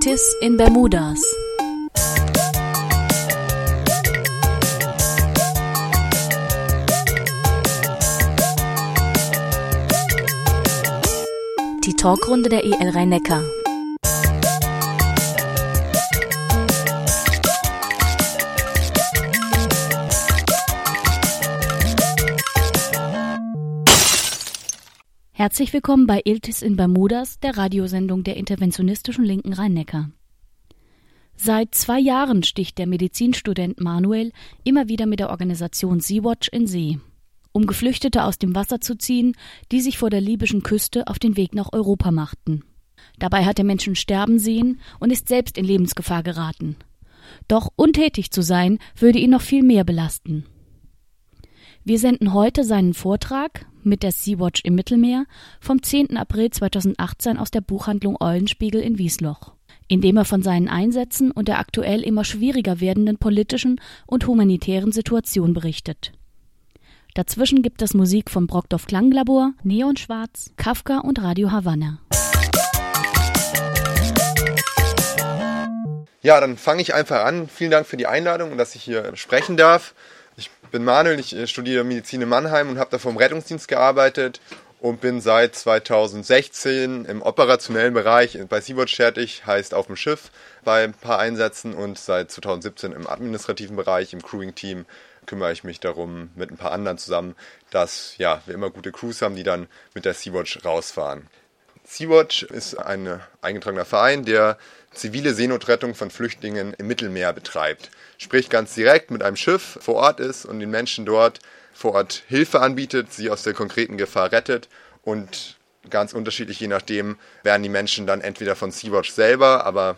Iltis in Bermudas. Die Talkrunde der EL Rhein-Neckar. Herzlich willkommen bei Iltis in Bermudas, der Radiosendung der interventionistischen Linken Rhein-Neckar. Seit zwei Jahren sticht der Medizinstudent Manuel immer wieder mit der Organisation Sea-Watch in See, um Geflüchtete aus dem Wasser zu ziehen, die sich vor der libyschen Küste auf den Weg nach Europa machten. Dabei hat er Menschen sterben sehen und ist selbst in Lebensgefahr geraten. Doch untätig zu sein, würde ihn noch viel mehr belasten. Wir senden heute seinen Vortrag mit der Sea-Watch im Mittelmeer vom 10. April 2018 aus der Buchhandlung Eulenspiegel in Wiesloch, in dem er von seinen Einsätzen und der aktuell immer schwieriger werdenden politischen und humanitären Situation berichtet. Dazwischen gibt es Musik vom Brockdorf Klanglabor, Neon Schwarz, Kafka und Radio Havanna. Ja, dann fange ich einfach an. Vielen Dank für die Einladung und dass ich hier sprechen darf. Ich bin Manuel, ich äh, studiere Medizin in Mannheim und habe da vom Rettungsdienst gearbeitet und bin seit 2016 im operationellen Bereich bei Sea-Watch tätig, heißt auf dem Schiff bei ein paar Einsätzen und seit 2017 im administrativen Bereich, im Crewing-Team kümmere ich mich darum mit ein paar anderen zusammen, dass ja, wir immer gute Crews haben, die dann mit der Sea-Watch rausfahren. Sea-Watch ist ein eingetragener Verein, der zivile Seenotrettung von Flüchtlingen im Mittelmeer betreibt. Sprich ganz direkt mit einem Schiff vor Ort ist und den Menschen dort vor Ort Hilfe anbietet, sie aus der konkreten Gefahr rettet und ganz unterschiedlich, je nachdem, werden die Menschen dann entweder von Sea-Watch selber, aber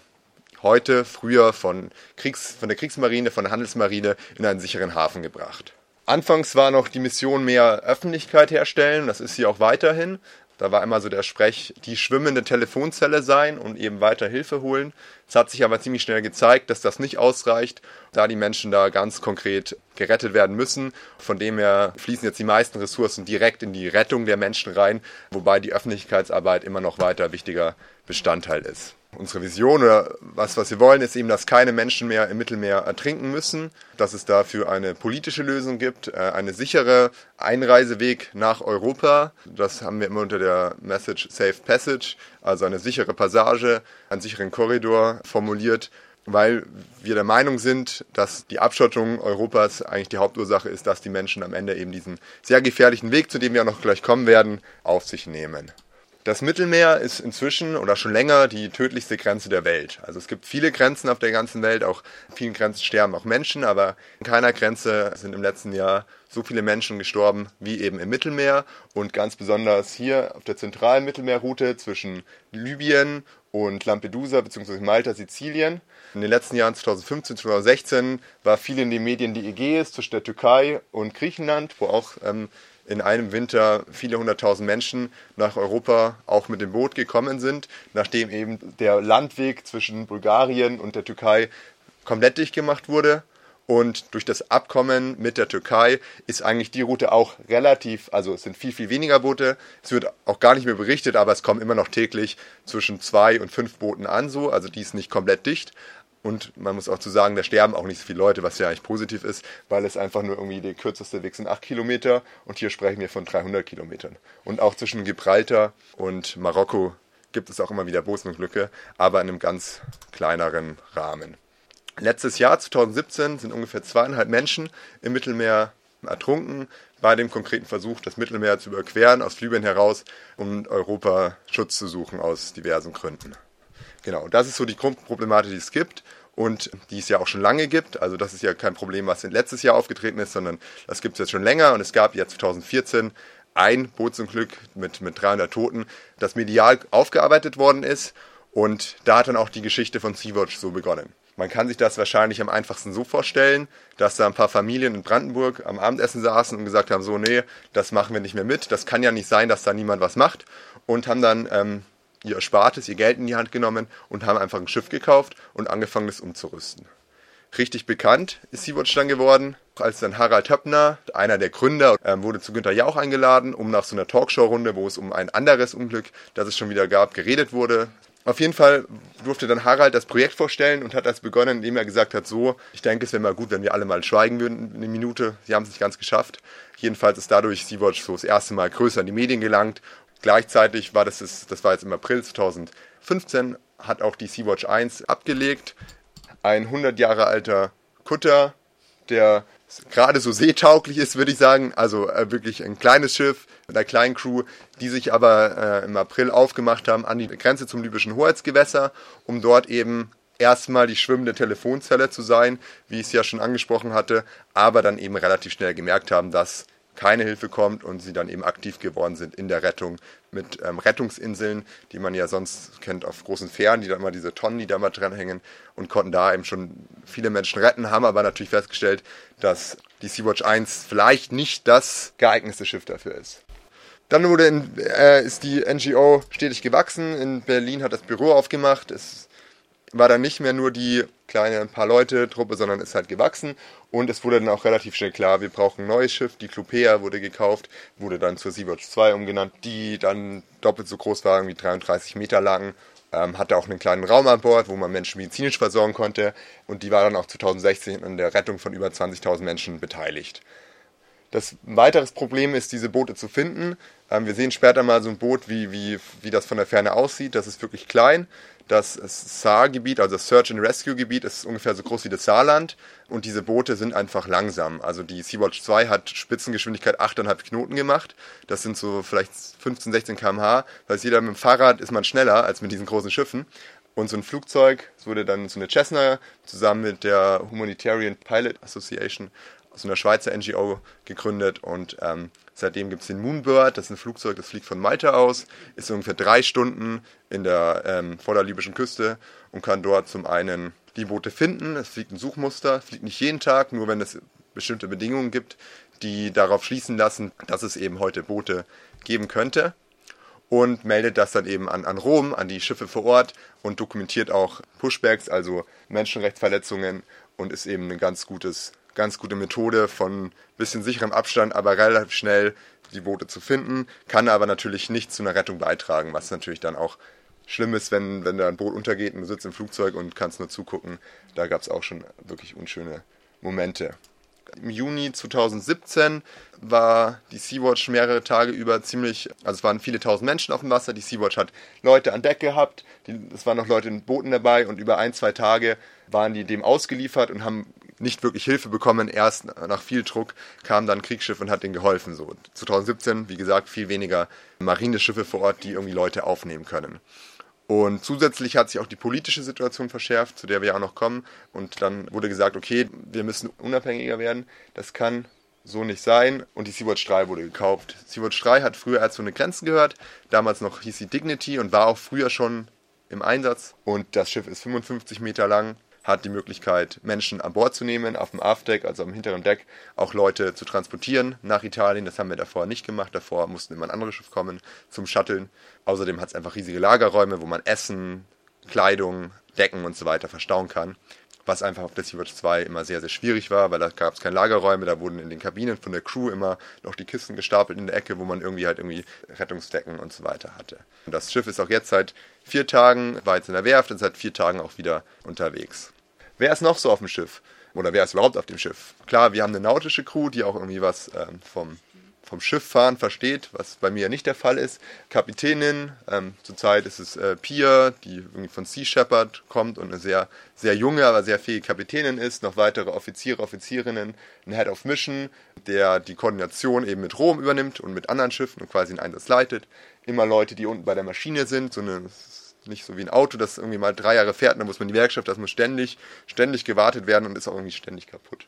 heute, früher von, Kriegs-, von der Kriegsmarine, von der Handelsmarine in einen sicheren Hafen gebracht. Anfangs war noch die Mission mehr Öffentlichkeit herstellen, das ist sie auch weiterhin. Da war immer so der Sprech, die schwimmende Telefonzelle sein und eben weiter Hilfe holen. Es hat sich aber ziemlich schnell gezeigt, dass das nicht ausreicht, da die Menschen da ganz konkret gerettet werden müssen. Von dem her fließen jetzt die meisten Ressourcen direkt in die Rettung der Menschen rein, wobei die Öffentlichkeitsarbeit immer noch weiter wichtiger Bestandteil ist. Unsere Vision oder was, was wir wollen, ist eben, dass keine Menschen mehr im Mittelmeer ertrinken müssen, dass es dafür eine politische Lösung gibt, äh, eine sichere Einreiseweg nach Europa. Das haben wir immer unter der Message Safe Passage, also eine sichere Passage, einen sicheren Korridor formuliert, weil wir der Meinung sind, dass die Abschottung Europas eigentlich die Hauptursache ist, dass die Menschen am Ende eben diesen sehr gefährlichen Weg, zu dem wir auch noch gleich kommen werden, auf sich nehmen. Das Mittelmeer ist inzwischen oder schon länger die tödlichste Grenze der Welt. Also es gibt viele Grenzen auf der ganzen Welt, auch vielen Grenzen sterben auch Menschen, aber in keiner Grenze sind im letzten Jahr so viele Menschen gestorben wie eben im Mittelmeer und ganz besonders hier auf der zentralen Mittelmeerroute zwischen Libyen und Lampedusa bzw. Malta, Sizilien. In den letzten Jahren 2015, 2016 war viel in den Medien die Ägäis zwischen der Türkei und Griechenland, wo auch ähm, in einem Winter viele hunderttausend Menschen nach Europa auch mit dem Boot gekommen sind, nachdem eben der Landweg zwischen Bulgarien und der Türkei komplett dicht gemacht wurde. Und durch das Abkommen mit der Türkei ist eigentlich die Route auch relativ, also es sind viel, viel weniger Boote. Es wird auch gar nicht mehr berichtet, aber es kommen immer noch täglich zwischen zwei und fünf Booten an, so. Also die ist nicht komplett dicht. Und man muss auch zu sagen, da sterben auch nicht so viele Leute, was ja eigentlich positiv ist, weil es einfach nur irgendwie der kürzeste Weg sind 8 Kilometer und hier sprechen wir von 300 Kilometern. Und auch zwischen Gibraltar und Marokko gibt es auch immer wieder Bosenglücke, aber in einem ganz kleineren Rahmen. Letztes Jahr, 2017, sind ungefähr zweieinhalb Menschen im Mittelmeer ertrunken bei dem konkreten Versuch, das Mittelmeer zu überqueren aus Libyen heraus, um Europa Schutz zu suchen aus diversen Gründen. Genau, das ist so die Grundproblematik, die es gibt und die es ja auch schon lange gibt. Also das ist ja kein Problem, was letztes Jahr aufgetreten ist, sondern das gibt es jetzt schon länger und es gab jetzt 2014 ein Bootsunglück mit, mit 300 Toten, das medial aufgearbeitet worden ist und da hat dann auch die Geschichte von Sea-Watch so begonnen. Man kann sich das wahrscheinlich am einfachsten so vorstellen, dass da ein paar Familien in Brandenburg am Abendessen saßen und gesagt haben, so, nee, das machen wir nicht mehr mit, das kann ja nicht sein, dass da niemand was macht und haben dann ähm, ihr Erspartes, ihr Geld in die Hand genommen und haben einfach ein Schiff gekauft und angefangen, es umzurüsten. Richtig bekannt ist Sea-Watch dann geworden, als dann Harald Höppner, einer der Gründer, ähm, wurde zu Günter Jauch eingeladen, um nach so einer Talkshow-Runde, wo es um ein anderes Unglück, das es schon wieder gab, geredet wurde. Auf jeden Fall durfte dann Harald das Projekt vorstellen und hat das begonnen, indem er gesagt hat, so, ich denke, es wäre mal gut, wenn wir alle mal schweigen würden, eine Minute. Sie haben es nicht ganz geschafft. Jedenfalls ist dadurch Sea-Watch so das erste Mal größer in die Medien gelangt. Gleichzeitig war das, das war jetzt im April 2015, hat auch die Sea-Watch 1 abgelegt. Ein 100 Jahre alter Kutter, der gerade so seetauglich ist, würde ich sagen. Also äh, wirklich ein kleines Schiff mit einer kleinen Crew, die sich aber äh, im April aufgemacht haben an die Grenze zum libyschen Hoheitsgewässer, um dort eben erstmal die schwimmende Telefonzelle zu sein, wie ich es ja schon angesprochen hatte, aber dann eben relativ schnell gemerkt haben, dass keine Hilfe kommt und sie dann eben aktiv geworden sind in der Rettung mit ähm, Rettungsinseln, die man ja sonst kennt auf großen Fähren, die da immer diese Tonnen, die da mal dranhängen und konnten da eben schon viele Menschen retten, haben aber natürlich festgestellt, dass die Sea-Watch 1 vielleicht nicht das geeignete Schiff dafür ist. Dann wurde in, äh, ist die NGO stetig gewachsen. In Berlin hat das Büro aufgemacht. Es war dann nicht mehr nur die kleine ein paar Leute Truppe, sondern ist halt gewachsen und es wurde dann auch relativ schnell klar, wir brauchen ein neues Schiff. Die Clupea wurde gekauft, wurde dann zur Sea-Watch 2 umgenannt, die dann doppelt so groß war, irgendwie 33 Meter lang, ähm, hatte auch einen kleinen Raum an Bord, wo man Menschen medizinisch versorgen konnte und die war dann auch 2016 an der Rettung von über 20.000 Menschen beteiligt. Das weiteres Problem ist, diese Boote zu finden. Ähm, wir sehen später mal so ein Boot, wie, wie, wie das von der Ferne aussieht. Das ist wirklich klein. Das Saar-Gebiet, also das Search and Rescue-Gebiet, ist ungefähr so groß wie das Saarland und diese Boote sind einfach langsam. Also die Sea-Watch 2 hat Spitzengeschwindigkeit 8,5 Knoten gemacht. Das sind so vielleicht 15, 16 km/h. Weiß jeder, mit dem Fahrrad ist man schneller als mit diesen großen Schiffen. Und so ein Flugzeug, es wurde dann so eine Cessna zusammen mit der Humanitarian Pilot Association aus einer Schweizer NGO gegründet und ähm, seitdem gibt es den Moonbird, das ist ein Flugzeug, das fliegt von Malta aus, ist ungefähr drei Stunden in der, ähm, vor der libyschen Küste und kann dort zum einen die Boote finden, es fliegt ein Suchmuster, fliegt nicht jeden Tag, nur wenn es bestimmte Bedingungen gibt, die darauf schließen lassen, dass es eben heute Boote geben könnte. Und meldet das dann eben an, an Rom, an die Schiffe vor Ort und dokumentiert auch Pushbacks, also Menschenrechtsverletzungen und ist eben ein ganz gutes ganz gute Methode von bisschen sicherem Abstand, aber relativ schnell die Boote zu finden, kann aber natürlich nicht zu einer Rettung beitragen, was natürlich dann auch schlimm ist, wenn, wenn da ein Boot untergeht und du sitzt im Flugzeug und kannst nur zugucken. Da gab es auch schon wirklich unschöne Momente. Im Juni 2017 war die Sea-Watch mehrere Tage über ziemlich, also es waren viele tausend Menschen auf dem Wasser. Die Sea-Watch hat Leute an Deck gehabt, die, es waren noch Leute in Booten dabei und über ein, zwei Tage waren die dem ausgeliefert und haben nicht wirklich Hilfe bekommen. Erst nach viel Druck kam dann ein Kriegsschiff und hat denen geholfen. So 2017, wie gesagt, viel weniger Marineschiffe vor Ort, die irgendwie Leute aufnehmen können. Und zusätzlich hat sich auch die politische Situation verschärft, zu der wir ja auch noch kommen. Und dann wurde gesagt, okay, wir müssen unabhängiger werden. Das kann so nicht sein. Und die Sea-Watch 3 wurde gekauft. Sea-Watch 3 hat früher als so eine Grenzen gehört. Damals noch hieß sie Dignity und war auch früher schon im Einsatz. Und das Schiff ist 55 Meter lang hat die Möglichkeit, Menschen an Bord zu nehmen, auf dem Aftdeck, also am hinteren Deck, auch Leute zu transportieren nach Italien. Das haben wir davor nicht gemacht. Davor mussten immer ein anderes Schiff kommen zum Shutteln. Außerdem hat es einfach riesige Lagerräume, wo man Essen, Kleidung, Decken und so weiter verstauen kann. Was einfach auf der Sea-Watch 2 immer sehr, sehr schwierig war, weil da gab es keine Lagerräume, da wurden in den Kabinen von der Crew immer noch die Kisten gestapelt in der Ecke, wo man irgendwie halt irgendwie Rettungsdecken und so weiter hatte. Und das Schiff ist auch jetzt seit vier Tagen, war jetzt in der Werft und seit vier Tagen auch wieder unterwegs. Wer ist noch so auf dem Schiff? Oder wer ist überhaupt auf dem Schiff? Klar, wir haben eine nautische Crew, die auch irgendwie was ähm, vom, vom Schifffahren versteht, was bei mir nicht der Fall ist. Kapitänin, ähm, zurzeit ist es äh, Pia, die irgendwie von Sea Shepherd kommt und eine sehr, sehr junge, aber sehr fähige Kapitänin ist. Noch weitere Offiziere, Offizierinnen, ein Head of Mission, der die Koordination eben mit Rom übernimmt und mit anderen Schiffen und quasi einen Einsatz leitet. Immer Leute, die unten bei der Maschine sind, so eine nicht so wie ein Auto, das irgendwie mal drei Jahre fährt, dann muss man die Werkstatt, das muss ständig, ständig gewartet werden und ist auch irgendwie ständig kaputt.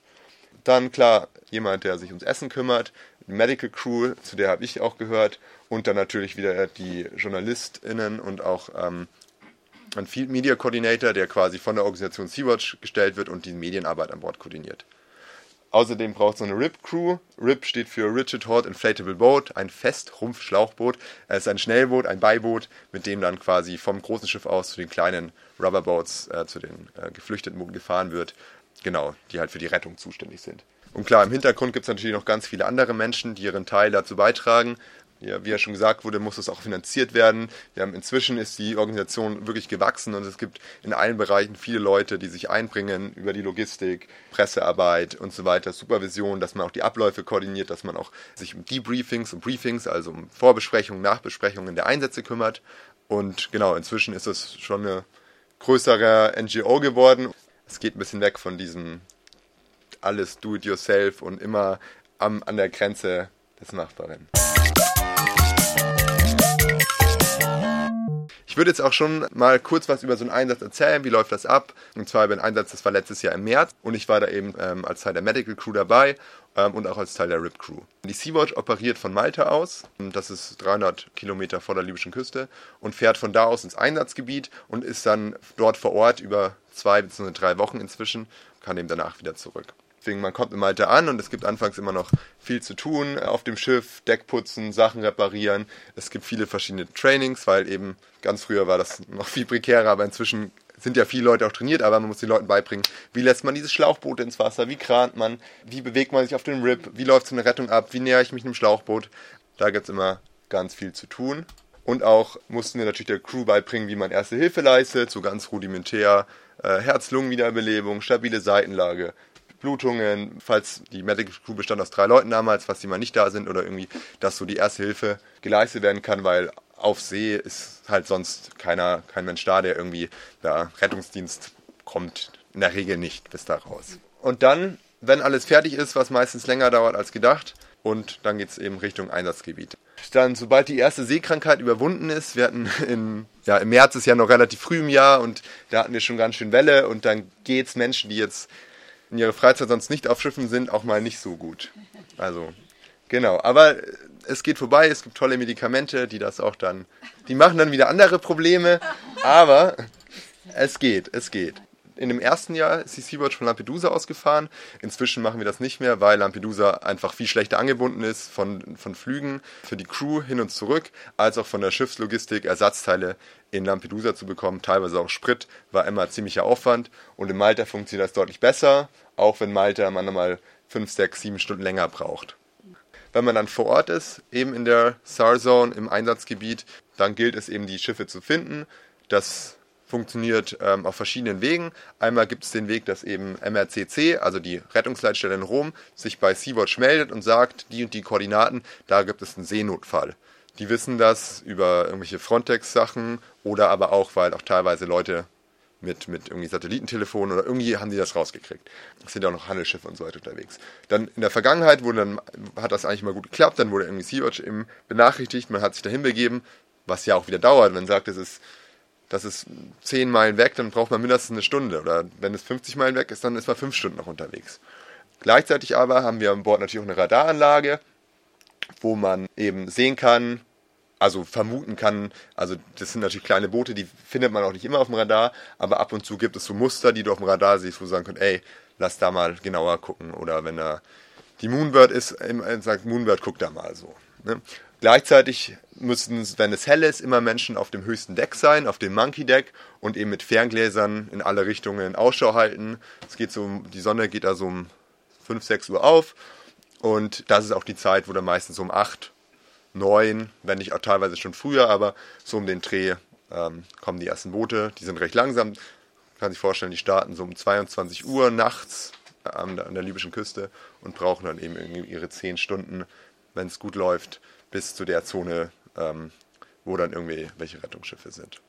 Dann klar, jemand, der sich ums Essen kümmert, Medical Crew, zu der habe ich auch gehört, und dann natürlich wieder die JournalistInnen und auch ähm, ein Field Media Coordinator, der quasi von der Organisation Sea-Watch gestellt wird und die Medienarbeit an Bord koordiniert. Außerdem braucht es so eine RIP-Crew. RIP steht für Rigid Horde Inflatable Boat, ein Festrumpf-Schlauchboot. Es ist ein Schnellboot, ein Beiboot, mit dem dann quasi vom großen Schiff aus zu den kleinen Rubberboats, äh, zu den äh, geflüchteten gefahren wird. Genau, die halt für die Rettung zuständig sind. Und klar, im Hintergrund gibt es natürlich noch ganz viele andere Menschen, die ihren Teil dazu beitragen. ja, wie ja schon gesagt wurde, muss es auch finanziert werden. Wir haben inzwischen ist die Organisation wirklich gewachsen und es gibt in allen Bereichen viele Leute, die sich einbringen über die Logistik, Pressearbeit und so weiter, Supervision, dass man auch die Abläufe koordiniert, dass man auch sich um Debriefings und Briefings, also um Vorbesprechungen, Nachbesprechungen der Einsätze kümmert. Und genau, inzwischen ist es schon eine größere NGO geworden. Es geht ein bisschen weg von diesem alles do-it-yourself und immer am, an der Grenze des Machbaren. Ich würde jetzt auch schon mal kurz was über so einen Einsatz erzählen. Wie läuft das ab? Und zwar über einen Einsatz, das war letztes Jahr im März und ich war da eben ähm, als Teil der Medical Crew dabei ähm, und auch als Teil der RIP Crew. Die Sea-Watch operiert von Malta aus, das ist 300 Kilometer vor der libyschen Küste und fährt von da aus ins Einsatzgebiet und ist dann dort vor Ort über zwei bzw. drei Wochen inzwischen, kann eben danach wieder zurück. Deswegen, man kommt in Malta an und es gibt anfangs immer noch viel zu tun auf dem Schiff, Deck putzen, Sachen reparieren. Es gibt viele verschiedene Trainings, weil eben ganz früher war das noch viel prekärer, aber inzwischen sind ja viele Leute auch trainiert, aber man muss den Leuten beibringen, wie lässt man dieses Schlauchboot ins Wasser, wie krant man, wie bewegt man sich auf dem Rip, wie läuft so eine Rettung ab, wie näher ich mich einem Schlauchboot. Da gibt es immer ganz viel zu tun. Und auch mussten wir natürlich der Crew beibringen, wie man Erste Hilfe leistet, so ganz rudimentär. Äh, Herz-Lungen-Wiederbelebung, stabile Seitenlage, Blutungen, falls die Medical Crew bestand aus drei Leuten damals, falls die mal nicht da sind oder irgendwie, dass so die erste Hilfe geleistet werden kann, weil auf See ist halt sonst keiner, kein Mensch da, der irgendwie da Rettungsdienst kommt in der Regel nicht bis da raus. Und dann, wenn alles fertig ist, was meistens länger dauert als gedacht, und dann geht es eben Richtung Einsatzgebiet. Dann, sobald die erste Seekrankheit überwunden ist, wir hatten in, ja, im März ist ja noch relativ früh im Jahr und da hatten wir schon ganz schön Welle und dann geht es Menschen, die jetzt in ihrer Freizeit sonst nicht auf Schiffen sind, auch mal nicht so gut. Also, genau. Aber es geht vorbei, es gibt tolle Medikamente, die das auch dann, die machen dann wieder andere Probleme, aber es geht, es geht. In dem ersten Jahr ist die Sea-Watch von Lampedusa ausgefahren. Inzwischen machen wir das nicht mehr, weil Lampedusa einfach viel schlechter angebunden ist von, von Flügen für die Crew hin und zurück, als auch von der Schiffslogistik Ersatzteile in Lampedusa zu bekommen. Teilweise auch Sprit war immer ziemlicher Aufwand. Und in Malta funktioniert das deutlich besser auch wenn Malta manchmal fünf, sechs, sieben Stunden länger braucht. Wenn man dann vor Ort ist, eben in der SAR-Zone im Einsatzgebiet, dann gilt es eben, die Schiffe zu finden. Das funktioniert ähm, auf verschiedenen Wegen. Einmal gibt es den Weg, dass eben MRCC, also die Rettungsleitstelle in Rom, sich bei Sea-Watch meldet und sagt, die und die Koordinaten, da gibt es einen Seenotfall. Die wissen das über irgendwelche Frontex-Sachen oder aber auch, weil auch teilweise Leute mit, mit irgendwie Satellitentelefonen oder irgendwie haben die das rausgekriegt. Es sind auch noch Handelsschiffe und so weiter unterwegs. Dann in der Vergangenheit wurde dann, hat das eigentlich mal gut geklappt, dann wurde irgendwie Sea-Watch eben benachrichtigt, man hat sich dahin begeben, was ja auch wieder dauert. Wenn man sagt, es ist, das ist zehn Meilen weg, dann braucht man mindestens eine Stunde. Oder wenn es 50 Meilen weg ist, dann ist man fünf Stunden noch unterwegs. Gleichzeitig aber haben wir an Bord natürlich auch eine Radaranlage, wo man eben sehen kann, also vermuten kann, also das sind natürlich kleine Boote, die findet man auch nicht immer auf dem Radar, aber ab und zu gibt es so Muster, die du auf dem Radar siehst, wo du sagen könnt, ey, lass da mal genauer gucken. Oder wenn da die Moonbird ist, sagt Moonbird, guck da mal so. Ne? Gleichzeitig müssen, wenn es hell ist, immer Menschen auf dem höchsten Deck sein, auf dem Monkey Deck und eben mit Ferngläsern in alle Richtungen Ausschau halten. Es geht so, die Sonne geht da so um 5, 6 Uhr auf und das ist auch die Zeit, wo dann meistens um 8 neun, wenn nicht auch teilweise schon früher, aber so um den Dreh ähm, kommen die ersten Boote. Die sind recht langsam. Man kann sich vorstellen, die starten so um 22 Uhr nachts an der, an der libyschen Küste und brauchen dann eben ihre zehn Stunden, wenn es gut läuft, bis zu der Zone, ähm, wo dann irgendwie welche Rettungsschiffe sind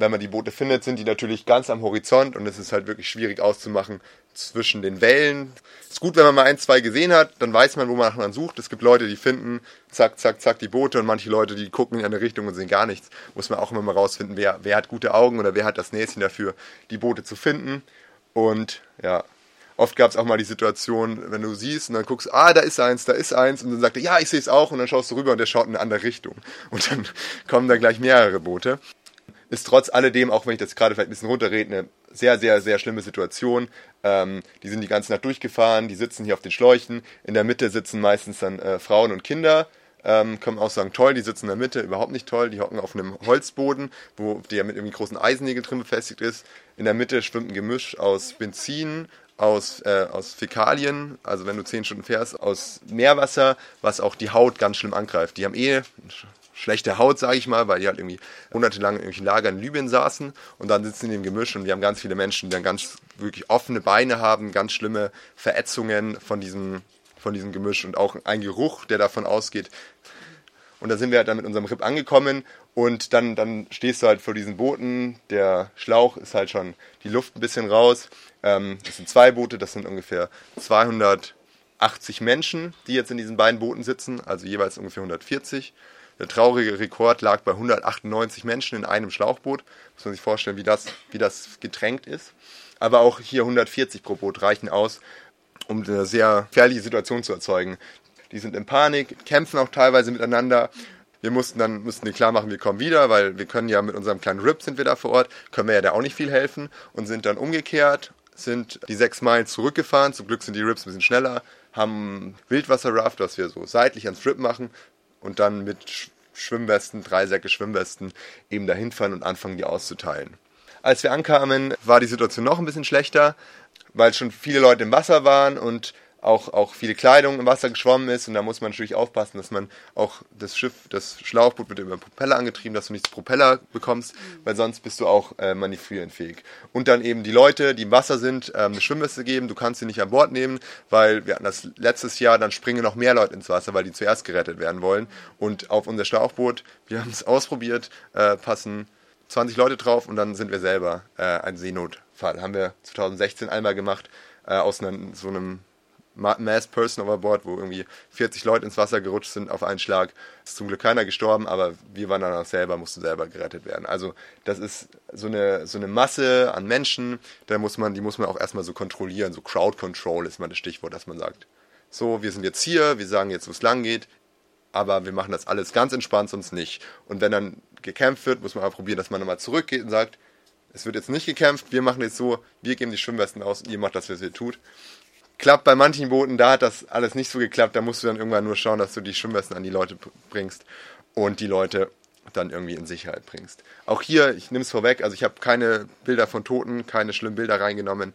wenn man die Boote findet, sind die natürlich ganz am Horizont und es ist halt wirklich schwierig auszumachen zwischen den Wellen. Es ist gut, wenn man mal ein, zwei gesehen hat, dann weiß man, wo man nach sucht. Es gibt Leute, die finden, zack, zack, zack, die Boote und manche Leute, die gucken in eine Richtung und sehen gar nichts. Muss man auch immer mal rausfinden, wer, wer hat gute Augen oder wer hat das Näschen dafür, die Boote zu finden. Und ja, oft gab es auch mal die Situation, wenn du siehst und dann guckst, ah, da ist eins, da ist eins und dann sagt er, ja, ich sehe es auch und dann schaust du rüber und der schaut in eine andere Richtung. Und dann kommen da gleich mehrere Boote ist trotz alledem, auch wenn ich das gerade vielleicht ein bisschen runterrede, eine sehr, sehr, sehr schlimme Situation. Ähm, die sind die ganze Nacht durchgefahren, die sitzen hier auf den Schläuchen. In der Mitte sitzen meistens dann äh, Frauen und Kinder. Ähm, können auch sagen, toll, die sitzen in der Mitte, überhaupt nicht toll. Die hocken auf einem Holzboden, wo der mit irgendwie großen Eisennägeln drin befestigt ist. In der Mitte schwimmt ein Gemisch aus Benzin, aus, äh, aus Fäkalien, also wenn du zehn Stunden fährst, aus Meerwasser, was auch die Haut ganz schlimm angreift. Die haben eh schlechte Haut, sage ich mal, weil die halt irgendwie monatelang in irgendwelchen Lagern in Libyen saßen und dann sitzen die im Gemisch und wir haben ganz viele Menschen, die dann ganz wirklich offene Beine haben, ganz schlimme Verätzungen von diesem, von diesem Gemisch und auch ein Geruch, der davon ausgeht. Und da sind wir halt dann mit unserem RIP angekommen und dann, dann stehst du halt vor diesen Booten, der Schlauch ist halt schon die Luft ein bisschen raus. Ähm, das sind zwei Boote, das sind ungefähr 280 Menschen, die jetzt in diesen beiden Booten sitzen, also jeweils ungefähr 140. Der traurige Rekord lag bei 198 Menschen in einem Schlauchboot. Muss man sich vorstellen, wie das, wie das getränkt ist. Aber auch hier 140 pro Boot reichen aus, um eine sehr gefährliche Situation zu erzeugen. Die sind in Panik, kämpfen auch teilweise miteinander. Wir mussten dann mussten die klar machen, wir kommen wieder, weil wir können ja mit unserem kleinen RIP sind wir da vor Ort, können wir ja da auch nicht viel helfen und sind dann umgekehrt, sind die sechs Meilen zurückgefahren. Zum Glück sind die RIPs ein bisschen schneller, haben Wildwasserraft, was wir so seitlich ans RIP machen, und dann mit Schwimmwesten, drei Säcke Schwimmwesten eben dahin fahren und anfangen, die auszuteilen. Als wir ankamen, war die Situation noch ein bisschen schlechter, weil schon viele Leute im Wasser waren und auch, auch viele Kleidung im Wasser geschwommen ist und da muss man natürlich aufpassen, dass man auch das Schiff, das Schlauchboot wird über Propeller angetrieben, dass du nicht Propeller bekommst, weil sonst bist du auch äh, manövrierenfähig. Und dann eben die Leute, die im Wasser sind, ähm, eine Schwimmweste geben, du kannst sie nicht an Bord nehmen, weil wir hatten das letztes Jahr, dann springen noch mehr Leute ins Wasser, weil die zuerst gerettet werden wollen und auf unser Schlauchboot, wir haben es ausprobiert, äh, passen 20 Leute drauf und dann sind wir selber äh, ein Seenotfall. Haben wir 2016 einmal gemacht, äh, aus einem, so einem Mass Person Overboard, wo irgendwie 40 Leute ins Wasser gerutscht sind auf einen Schlag. Ist zum Glück keiner gestorben, aber wir waren dann auch selber, mussten selber gerettet werden. Also das ist so eine, so eine Masse an Menschen, da muss man, die muss man auch erstmal so kontrollieren. So Crowd Control ist mal das Stichwort, dass man sagt, so, wir sind jetzt hier, wir sagen jetzt, wo es lang geht, aber wir machen das alles ganz entspannt, sonst nicht. Und wenn dann gekämpft wird, muss man auch probieren, dass man nochmal zurückgeht und sagt, es wird jetzt nicht gekämpft, wir machen jetzt so, wir geben die Schwimmwesten aus ihr macht das, was ihr tut klappt bei manchen Booten, da hat das alles nicht so geklappt. Da musst du dann irgendwann nur schauen, dass du die Schwimmwesten an die Leute bringst und die Leute dann irgendwie in Sicherheit bringst. Auch hier, ich nehme es vorweg, also ich habe keine Bilder von Toten, keine schlimmen Bilder reingenommen.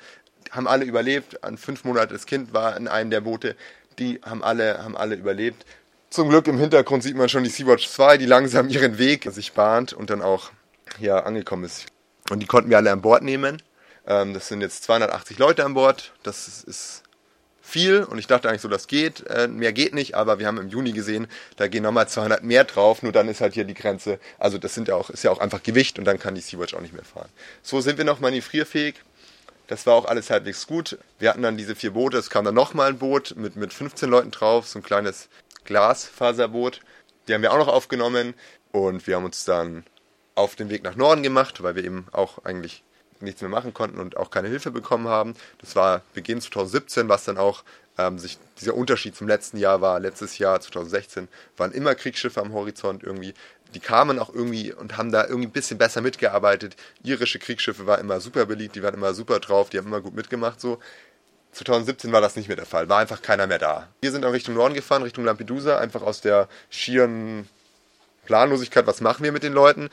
Haben alle überlebt. Ein fünf Monates Kind war in einem der Boote. Die haben alle, haben alle überlebt. Zum Glück im Hintergrund sieht man schon die Sea-Watch 2, die langsam ihren Weg sich bahnt und dann auch hier angekommen ist. Und die konnten wir alle an Bord nehmen. Ähm, das sind jetzt 280 Leute an Bord. Das ist viel und ich dachte eigentlich so, das geht, äh, mehr geht nicht, aber wir haben im Juni gesehen, da gehen nochmal 200 mehr drauf, nur dann ist halt hier die Grenze, also das sind ja auch, ist ja auch einfach Gewicht und dann kann die Sea-Watch auch nicht mehr fahren. So sind wir noch manövrierfähig, das war auch alles halbwegs gut. Wir hatten dann diese vier Boote, es kam dann nochmal ein Boot mit, mit 15 Leuten drauf, so ein kleines Glasfaserboot, die haben wir auch noch aufgenommen. Und wir haben uns dann auf den Weg nach Norden gemacht, weil wir eben auch eigentlich nichts mehr machen konnten und auch keine Hilfe bekommen haben. Das war Beginn 2017, was dann auch ähm, sich dieser Unterschied zum letzten Jahr war. Letztes Jahr, 2016, waren immer Kriegsschiffe am Horizont irgendwie. Die kamen auch irgendwie und haben da irgendwie ein bisschen besser mitgearbeitet. Irische Kriegsschiffe waren immer super beliebt, die waren immer super drauf, die haben immer gut mitgemacht so. 2017 war das nicht mehr der Fall, war einfach keiner mehr da. Wir sind auch Richtung Norden gefahren, Richtung Lampedusa, einfach aus der schieren Planlosigkeit, was machen wir mit den Leuten?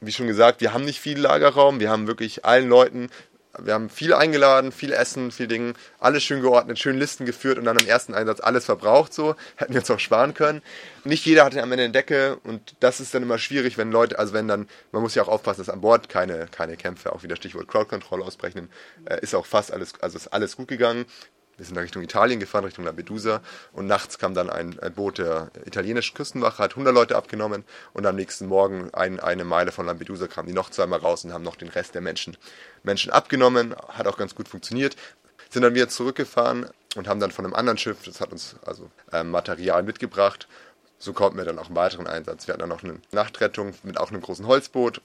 Wie schon gesagt, wir haben nicht viel Lagerraum. Wir haben wirklich allen Leuten, wir haben viel eingeladen, viel Essen, viel Dinge, alles schön geordnet, schön Listen geführt und dann im ersten Einsatz alles verbraucht so. Hätten wir uns auch sparen können. Nicht jeder hatte am Ende eine Decke und das ist dann immer schwierig, wenn Leute, also wenn dann, man muss ja auch aufpassen, dass an Bord keine, keine Kämpfe, auch wieder Stichwort Crowd Control ausbrechen, äh, ist auch fast alles, also ist alles gut gegangen. Wir sind dann Richtung Italien gefahren, Richtung Lampedusa. Und nachts kam dann ein, Boot der italienischen Küstenwache, hat 100 Leute abgenommen. Und am nächsten Morgen ein, eine Meile von Lampedusa kamen die noch zweimal raus und haben noch den Rest der Menschen, Menschen abgenommen, hat auch ganz gut funktioniert. Sind dann wieder zurückgefahren und haben dann von einem anderen Schiff, das hat uns also äh, Material mitgebracht, so konnten wir dann auch einen weiteren Einsatz. Wir hatten dann noch eine Nachtrettung mit auch einem großen Holzboot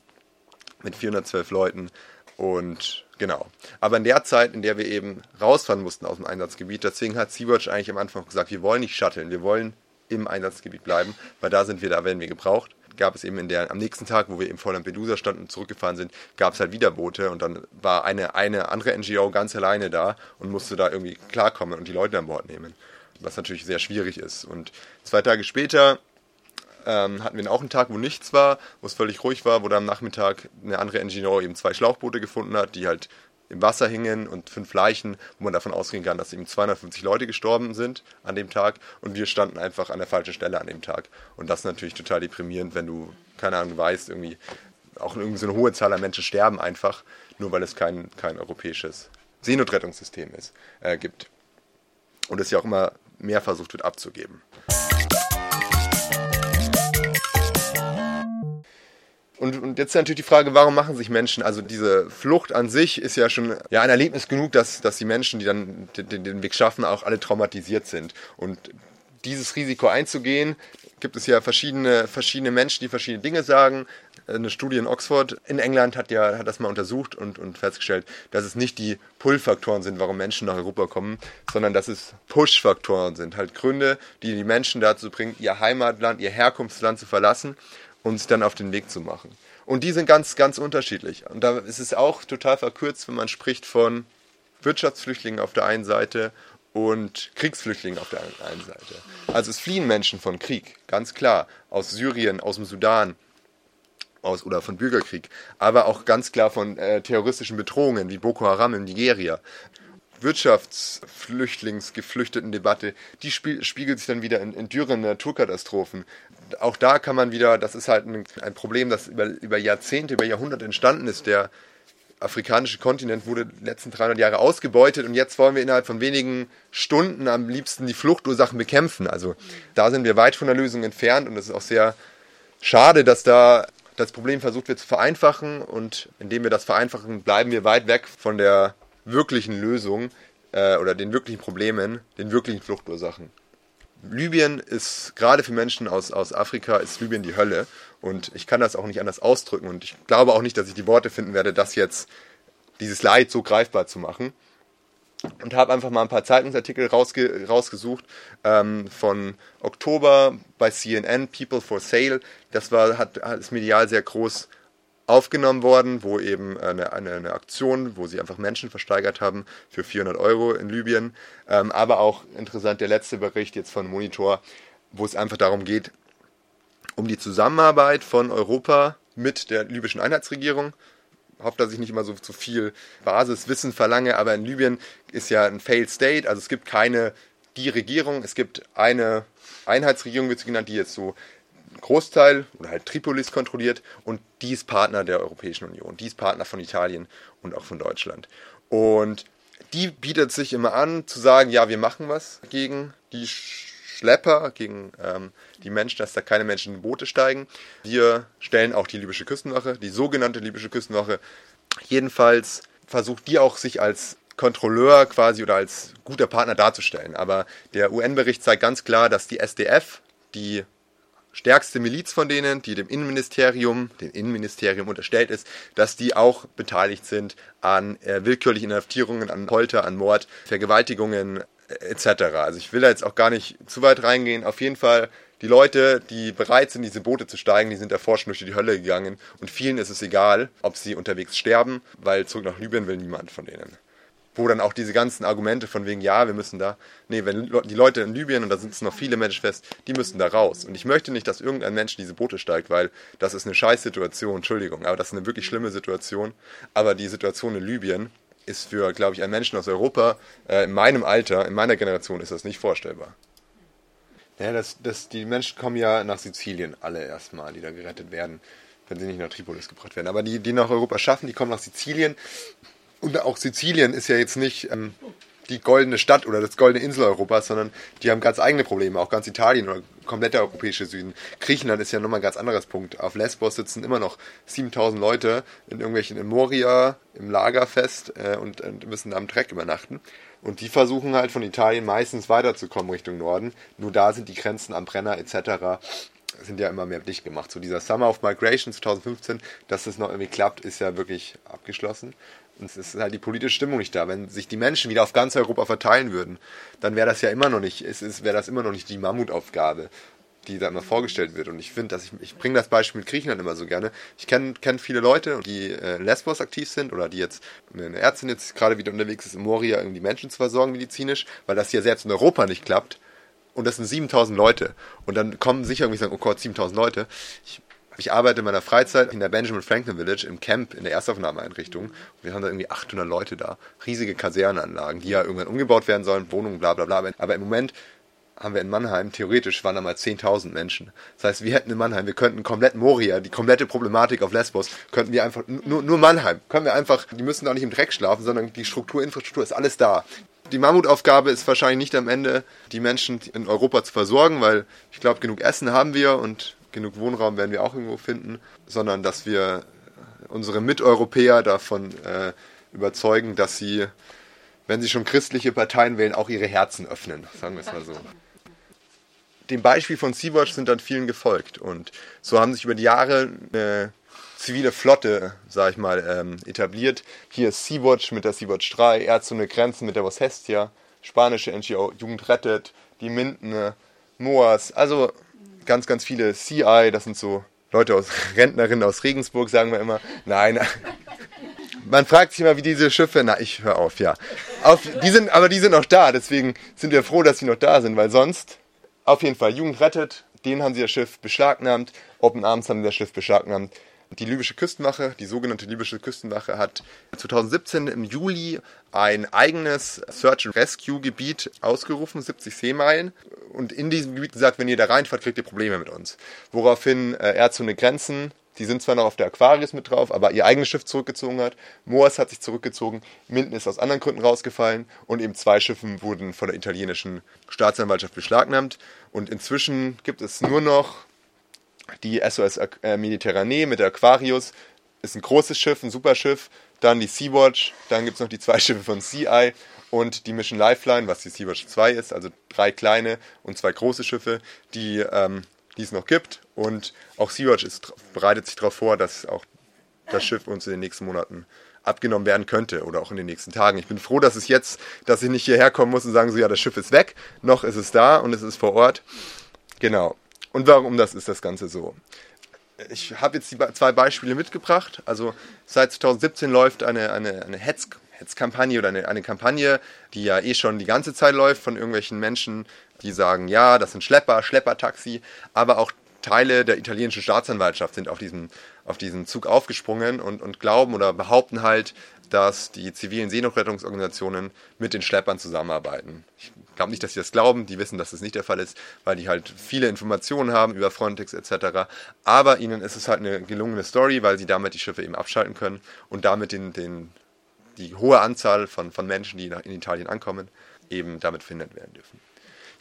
mit 412 Leuten und Genau. Aber in der Zeit, in der wir eben rausfahren mussten aus dem Einsatzgebiet, deswegen hat Sea-Watch eigentlich am Anfang gesagt, wir wollen nicht shutteln, wir wollen im Einsatzgebiet bleiben, weil da sind wir, da werden wir gebraucht. Gab es eben in der, am nächsten Tag, wo wir eben vor Lampedusa standen und zurückgefahren sind, gab es halt wieder Boote und dann war eine, eine andere NGO ganz alleine da und musste da irgendwie klarkommen und die Leute an Bord nehmen. Was natürlich sehr schwierig ist. Und zwei Tage später ähm, hatten wir auch einen Tag, wo nichts war, wo es völlig ruhig war, wo dann am Nachmittag eine andere NGO eben zwei Schlauchboote gefunden hat, die halt im Wasser hingen und fünf Leichen, wo man davon ausgehen kann, dass eben 250 Leute gestorben sind an dem Tag und wir standen einfach an der falschen Stelle an dem Tag. Und das ist natürlich total deprimierend, wenn du, keine Ahnung, weißt, irgendwie auch irgendwie so eine hohe Zahl an Menschen sterben einfach, nur weil es kein, kein europäisches Seenotrettungssystem ist, äh, gibt. Und es ja auch immer mehr versucht wird abzugeben. Und, und jetzt ist natürlich die Frage, warum machen sich Menschen, also diese Flucht an sich ist ja schon ja, ein Erlebnis genug, dass, dass die Menschen, die dann den, den Weg schaffen, auch alle traumatisiert sind. Und dieses Risiko einzugehen, gibt es ja verschiedene, verschiedene Menschen, die verschiedene Dinge sagen. Eine Studie in Oxford in England hat ja hat das mal untersucht und, und festgestellt, dass es nicht die Pull-Faktoren sind, warum Menschen nach Europa kommen, sondern dass es Push-Faktoren sind. Halt Gründe, die die Menschen dazu bringen, ihr Heimatland, ihr Herkunftsland zu verlassen und sich dann auf den Weg zu machen. Und die sind ganz, ganz unterschiedlich. Und da ist es auch total verkürzt, wenn man spricht von Wirtschaftsflüchtlingen auf der einen Seite und Kriegsflüchtlingen auf der einen Seite. Also es fliehen Menschen von Krieg, ganz klar, aus Syrien, aus dem Sudan, aus, oder von Bürgerkrieg, aber auch ganz klar von äh, terroristischen Bedrohungen wie Boko Haram in Nigeria. Wirtschaftsflüchtlingsgeflüchteten-Debatte, die spiegelt sich dann wieder in, in Dürren, Naturkatastrophen. Auch da kann man wieder, das ist halt ein, ein Problem, das über, über Jahrzehnte, über Jahrhunderte entstanden ist. Der afrikanische Kontinent wurde die letzten 300 Jahre ausgebeutet und jetzt wollen wir innerhalb von wenigen Stunden am liebsten die Fluchtursachen bekämpfen. Also da sind wir weit von der Lösung entfernt und es ist auch sehr schade, dass da das Problem versucht wird zu vereinfachen und indem wir das vereinfachen, bleiben wir weit weg von der wirklichen Lösung äh, oder den wirklichen Problemen, den wirklichen Fluchtursachen. Libyen ist gerade für Menschen aus, aus Afrika ist Libyen die Hölle. Und ich kann das auch nicht anders ausdrücken. Und ich glaube auch nicht, dass ich die Worte finden werde, das jetzt dieses Leid so greifbar zu machen. Und habe einfach mal ein paar Zeitungsartikel rausge rausgesucht ähm, von Oktober bei CNN People for Sale. Das war hat, hat ist medial sehr groß aufgenommen worden, wo eben eine, eine, eine, Aktion, wo sie einfach Menschen versteigert haben für 400 Euro in Libyen. Ähm, aber auch interessant der letzte Bericht jetzt von Monitor, wo es einfach darum geht, um die Zusammenarbeit von Europa mit der libyschen Einheitsregierung. Ich hoffe, dass ich nicht immer so zu viel Basiswissen verlange, aber in Libyen ist ja ein Failed State, also es gibt keine die Regierung, es gibt eine Einheitsregierung, wird sie genannt, die jetzt so Großteil oder halt Tripolis kontrolliert und die ist Partner der Europäischen Union, die ist Partner von Italien und auch von Deutschland. Und die bietet sich immer an zu sagen, ja, wir machen was gegen die Schlepper, gegen ähm, die Menschen, dass da keine Menschen in Boote steigen. Wir stellen auch die libysche Küstenwache, die sogenannte libysche Küstenwache. Jedenfalls versucht die auch sich als Kontrolleur quasi oder als guter Partner darzustellen. Aber der UN-Bericht zeigt ganz klar, dass die SDF, die stärkste Miliz von denen, die dem Innenministerium, dem Innenministerium unterstellt ist, dass die auch beteiligt sind an äh, willkürlichen Inhaftierungen, an Polter, an Mord, Vergewaltigungen äh, etc. Also ich will da jetzt auch gar nicht zu weit reingehen. Auf jeden Fall die Leute, die bereit sind, diese Boote zu steigen, die sind davor schon durch die Hölle gegangen und vielen ist es egal, ob sie unterwegs sterben, weil zurück nach Libyen will niemand von denen wo dann auch diese ganzen Argumente von wegen, ja, wir müssen da, nee, wenn die Leute in Libyen, und da sitzen noch viele Menschen fest, die müssen da raus. Und ich möchte nicht, dass irgendein Mensch in diese Boote steigt, weil das ist eine Scheißsituation, Entschuldigung, aber das ist eine wirklich schlimme Situation. Aber die Situation in Libyen ist für, glaube ich, einen Menschen aus Europa, äh, in meinem Alter, in meiner Generation, ist das nicht vorstellbar. Ja, das, das, die Menschen kommen ja nach Sizilien alle erstmal, die da gerettet werden, wenn sie nicht nach Tripolis gebracht werden. Aber die, die nach Europa schaffen, die kommen nach Sizilien und auch Sizilien ist ja jetzt nicht ähm, die goldene Stadt oder das goldene Insel Europas, sondern die haben ganz eigene Probleme, auch ganz Italien oder komplett der europäische Süden. Griechenland ist ja nochmal ein ganz anderes Punkt. Auf Lesbos sitzen immer noch 7000 Leute in irgendwelchen in Moria im Lagerfest äh, und, und müssen da am Dreck übernachten. Und die versuchen halt von Italien meistens weiterzukommen Richtung Norden. Nur da sind die Grenzen am Brenner etc sind ja immer mehr dicht gemacht. So dieser Summer of Migration 2015, dass das noch irgendwie klappt, ist ja wirklich abgeschlossen. Und es ist halt die politische Stimmung nicht da. Wenn sich die Menschen wieder auf ganz Europa verteilen würden, dann wäre das ja immer noch nicht, es ist, wäre das immer noch nicht die Mammutaufgabe, die da immer vorgestellt wird. Und ich finde, dass ich, ich bringe das Beispiel mit Griechenland immer so gerne. Ich kenne kenn viele Leute, die äh, Lesbos aktiv sind oder die jetzt, eine Ärztin jetzt gerade wieder unterwegs ist, in Moria irgendwie Menschen zu versorgen medizinisch, weil das hier selbst in Europa nicht klappt. Und das sind 7000 Leute. Und dann kommen sicher irgendwie sagen, oh Gott, 7000 Leute. Ich Ich arbeite in meiner Freizeit in der Benjamin Franklin Village im Camp in der Erstaufnahmeeinrichtung. Wir haben da irgendwie 800 Leute da. Riesige Kasernenanlagen, die ja irgendwann umgebaut werden sollen, Wohnungen, bla bla bla. Aber im Moment haben wir in Mannheim, theoretisch waren da mal 10.000 Menschen. Das heißt, wir hätten in Mannheim, wir könnten komplett Moria, die komplette Problematik auf Lesbos, könnten wir einfach, nur, nur Mannheim, können wir einfach, die müssen da nicht im Dreck schlafen, sondern die Struktur, Infrastruktur ist alles da. Die Mammutaufgabe ist wahrscheinlich nicht am Ende, die Menschen in Europa zu versorgen, weil ich glaube, genug Essen haben wir und genug Wohnraum werden wir auch irgendwo finden, sondern dass wir unsere Miteuropäer davon äh, überzeugen, dass sie, wenn sie schon christliche Parteien wählen, auch ihre Herzen öffnen, sagen wir es mal so dem Beispiel von Sea-Watch sind dann vielen gefolgt. Und so haben sich über die Jahre eine zivile Flotte, sag ich mal, ähm, etabliert. Hier ist Sea-Watch mit der Sea-Watch 3, Ärzte ohne Grenzen mit der Was Hestia, spanische NGO Jugend rettet, die Minden, Moas, also ganz, ganz viele CI, das sind so Leute aus Rentnerinnen aus Regensburg, sagen wir immer. Nein, man fragt sich immer, wie diese Schiffe, na, ich höre auf, ja. Auf, die sind, aber die sind noch da, deswegen sind wir froh, dass sie noch da sind, weil sonst auf jeden Fall, Jugend rettet, den haben sie das Schiff beschlagnahmt. Open Arms haben das Schiff beschlagnahmt. Die libysche Küstenwache, die sogenannte libysche Küstenwache, hat 2017 im Juli ein eigenes Search and Rescue Gebiet ausgerufen, 70 Seemeilen. Und in diesem Gebiet gesagt, wenn ihr da reinfahrt, kriegt ihr Probleme mit uns. Woraufhin äh, ohne Grenzen die sind zwar noch auf der Aquarius mit drauf, aber ihr eigenes Schiff zurückgezogen hat. Moas hat sich zurückgezogen. Minden ist aus anderen Gründen rausgefallen. Und eben zwei Schiffen wurden von der italienischen Staatsanwaltschaft beschlagnahmt. Und inzwischen gibt es nur noch die SOS äh, Mediterranee mit der Aquarius. Ist ein großes Schiff, ein super Schiff. Dann die Sea-Watch. Dann gibt es noch die zwei Schiffe von Sea-Eye und die Mission Lifeline, was die Sea-Watch 2 ist. Also drei kleine und zwei große Schiffe, die ähm, es noch gibt. Und auch Sea-Watch bereitet sich darauf vor, dass auch das Schiff uns in den nächsten Monaten abgenommen werden könnte oder auch in den nächsten Tagen. Ich bin froh, dass es jetzt, dass ich nicht hierher kommen muss und sagen so, ja, das Schiff ist weg, noch ist es da und es ist vor Ort. Genau. Und warum das ist das Ganze so? Ich habe jetzt die zwei Beispiele mitgebracht. Also seit 2017 läuft eine, eine, eine Hetz, Hetzkampagne oder eine, eine Kampagne, die ja eh schon die ganze Zeit läuft von irgendwelchen Menschen, die sagen, ja, das sind Schlepper, Schleppertaxi, aber auch Teile der italienischen Staatsanwaltschaft sind auf diesen, auf diesen Zug aufgesprungen und, und glauben oder behaupten halt, dass die zivilen Seenotrettungsorganisationen mit den Schleppern zusammenarbeiten. Ich glaube nicht, dass sie das glauben, die wissen, dass das nicht der Fall ist, weil die halt viele Informationen haben über Frontex etc. Aber ihnen ist es halt eine gelungene Story, weil sie damit die Schiffe eben abschalten können und damit den, den, die hohe Anzahl von, von Menschen, die in Italien ankommen, eben damit verhindert werden dürfen.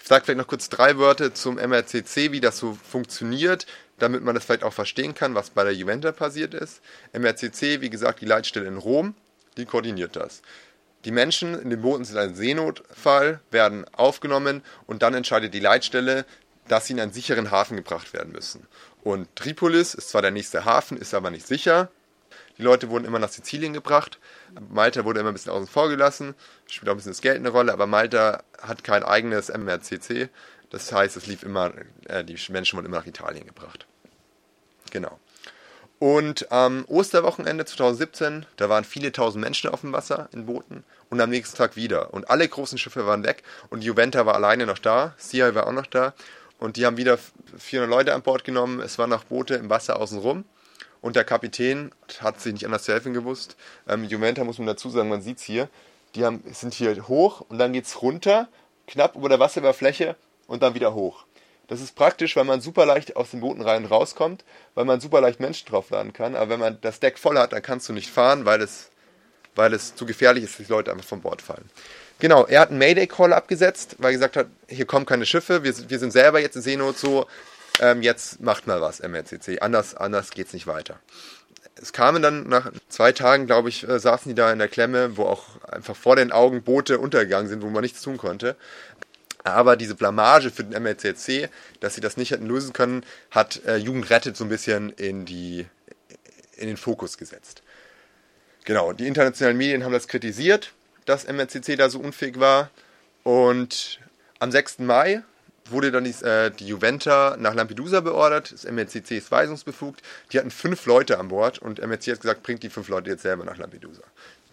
Ich sage vielleicht noch kurz drei Wörter zum MRCC, wie das so funktioniert, damit man das vielleicht auch verstehen kann, was bei der Juventa passiert ist. MRCC, wie gesagt, die Leitstelle in Rom, die koordiniert das. Die Menschen in den Booten sind ein Seenotfall, werden aufgenommen und dann entscheidet die Leitstelle, dass sie in einen sicheren Hafen gebracht werden müssen. Und Tripolis ist zwar der nächste Hafen, ist aber nicht sicher. Die Leute wurden immer nach Sizilien gebracht. Malta wurde immer ein bisschen außen vor gelassen. Spielt auch ein bisschen das Geld eine Rolle, aber Malta hat kein eigenes MRCC. Das heißt, es lief immer, äh, die Menschen wurden immer nach Italien gebracht. Genau. Und am Osterwochenende 2017, da waren viele tausend Menschen auf dem Wasser in Booten und am nächsten Tag wieder. Und alle großen Schiffe waren weg und Juventa war alleine noch da, Sia war auch noch da und die haben wieder 400 Leute an Bord genommen. Es waren noch Boote im Wasser außenrum und der Kapitän hat sich nicht anders zu helfen gewusst. Ähm, Juventa muss man dazu sagen, man sieht es hier. Die haben, sind hier hoch und dann geht es runter, knapp über der Wasseroberfläche und dann wieder hoch. Das ist praktisch, weil man super leicht aus den Booten rein rauskommt, weil man super leicht Menschen draufladen kann. Aber wenn man das Deck voll hat, dann kannst du nicht fahren, weil es, weil es zu gefährlich ist, dass die Leute einfach vom Bord fallen. Genau, er hat einen Mayday-Call abgesetzt, weil er gesagt hat, hier kommen keine Schiffe, wir, wir sind selber jetzt in Seenot so, ähm, jetzt macht mal was, MRCC. Anders, anders geht's nicht weiter. Es kamen dann nach zwei Tagen, glaube ich, äh, saßen die da in der Klemme, wo auch einfach vor den Augen Boote untergegangen sind, wo man nichts tun konnte. Aber diese Blamage für den MRCC, dass sie das nicht hätten lösen können, hat äh, Jugend rettet so ein bisschen in, die, in den Fokus gesetzt. Genau, die internationalen Medien haben das kritisiert, dass MRCC da so unfähig war. Und am 6. Mai wurde dann die, äh, die Juventa nach Lampedusa beordert. Das MRCC ist weisungsbefugt. Die hatten fünf Leute an Bord und MRC hat gesagt, bringt die fünf Leute jetzt selber nach Lampedusa.